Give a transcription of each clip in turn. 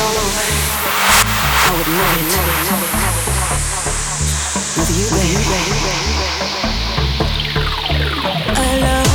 all I would never, never, with you, baby. Alone isn't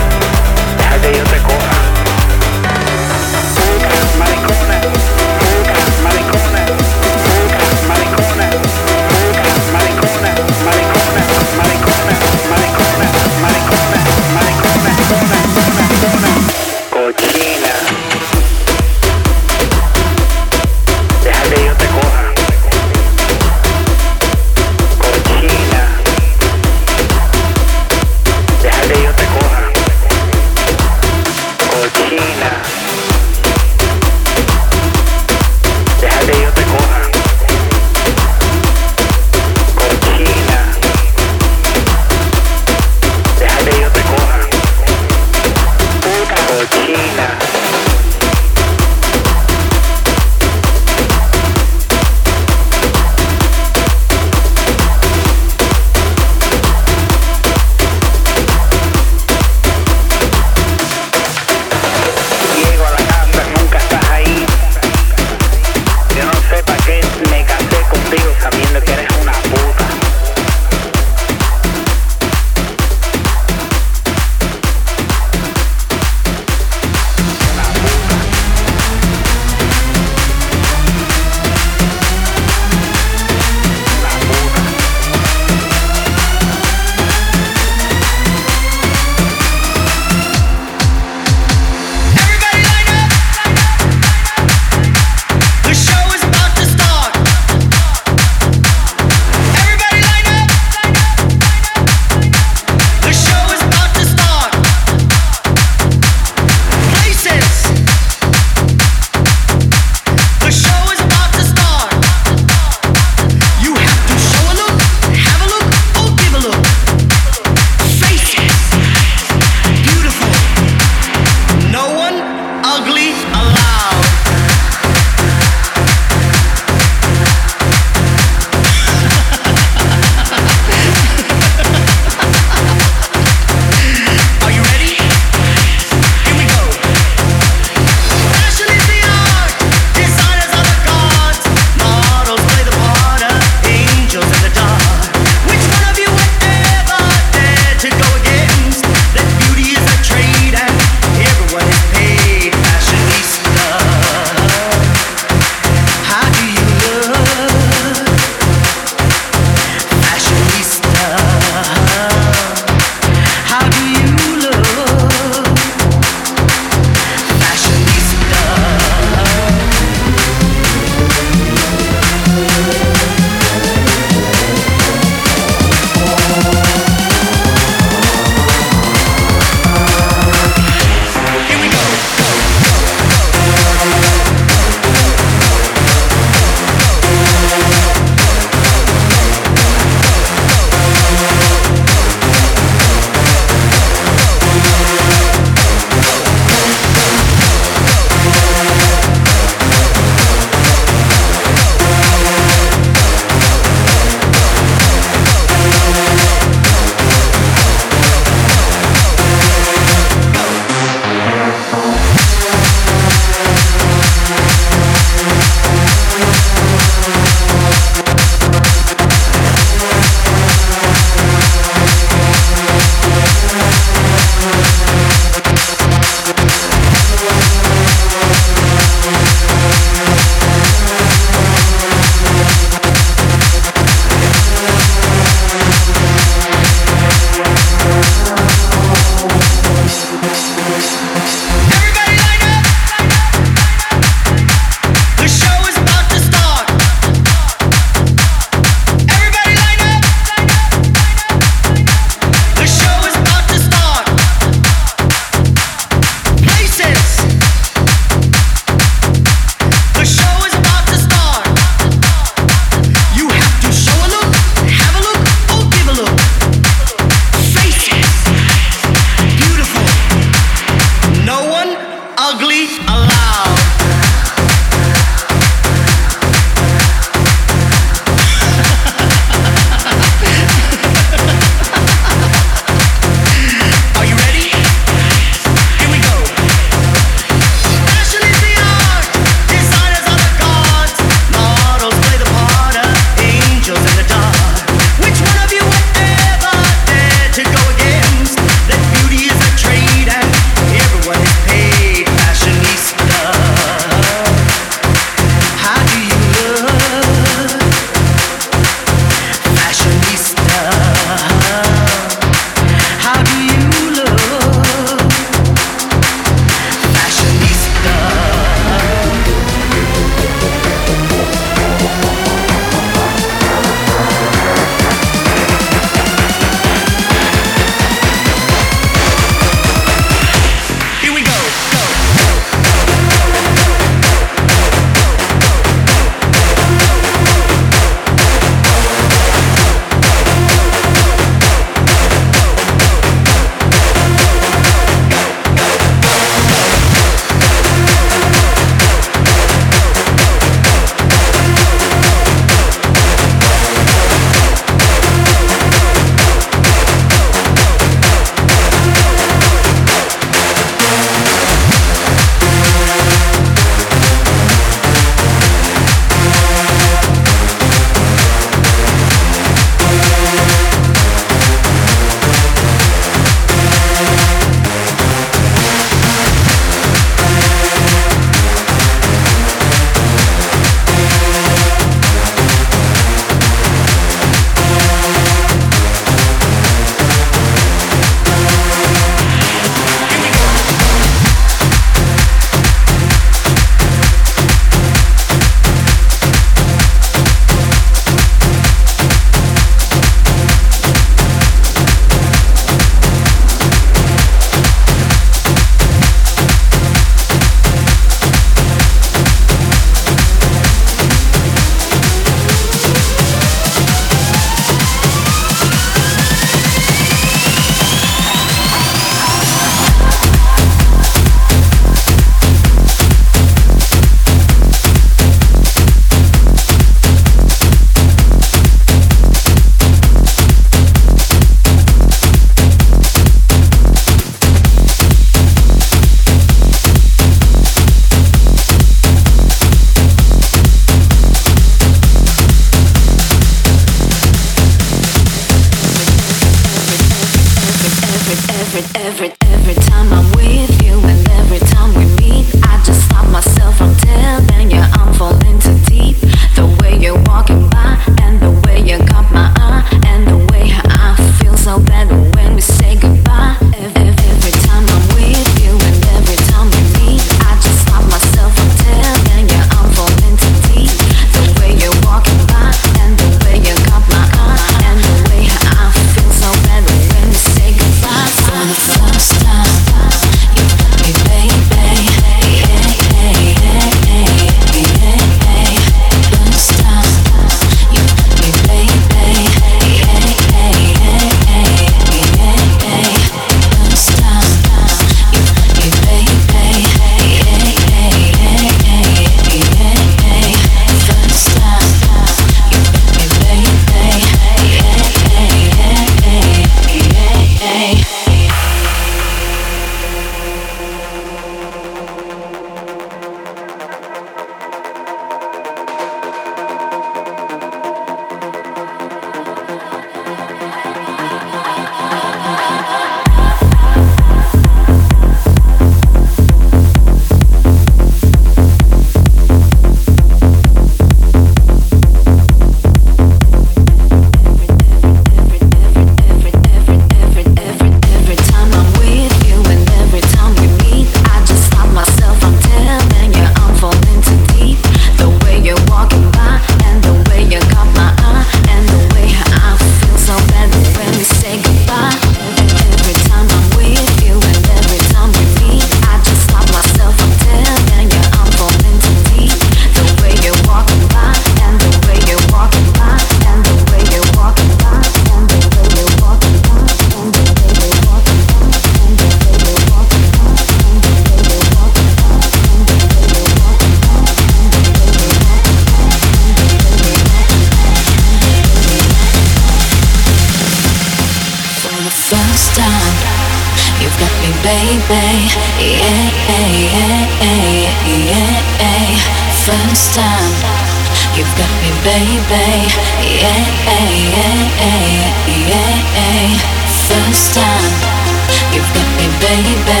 You got me, baby.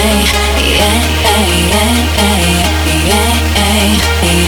Yeah, yeah, yeah, yeah, yeah. yeah.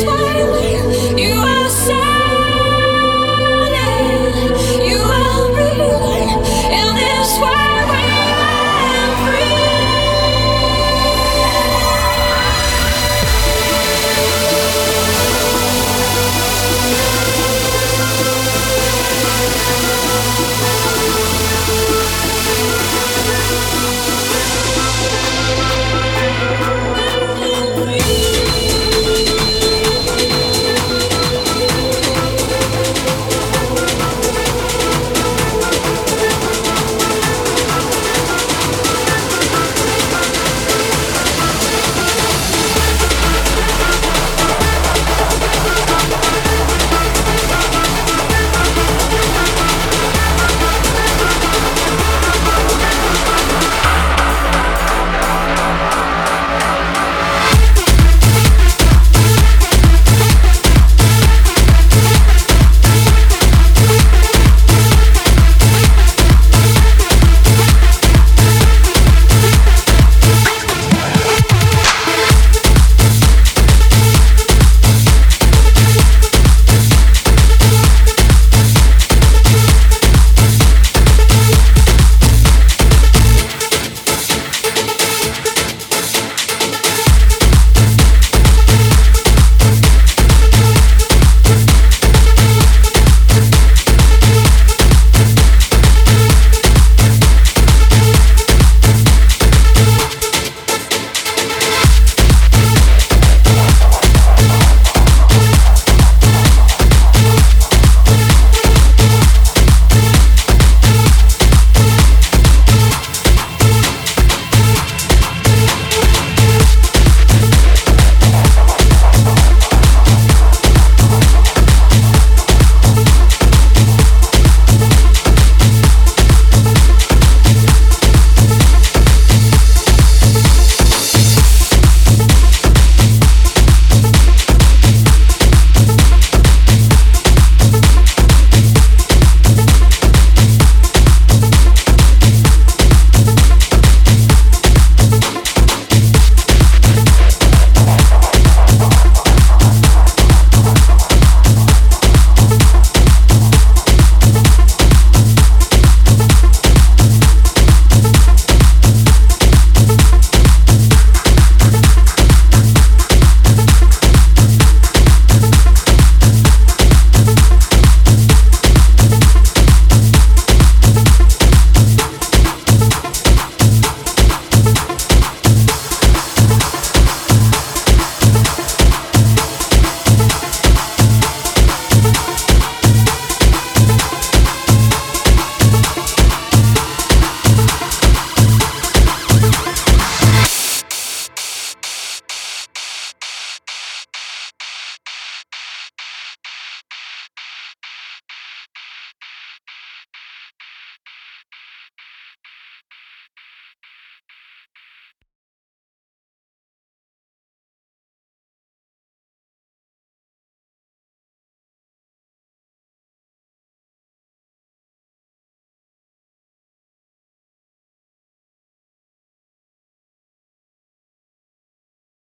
silent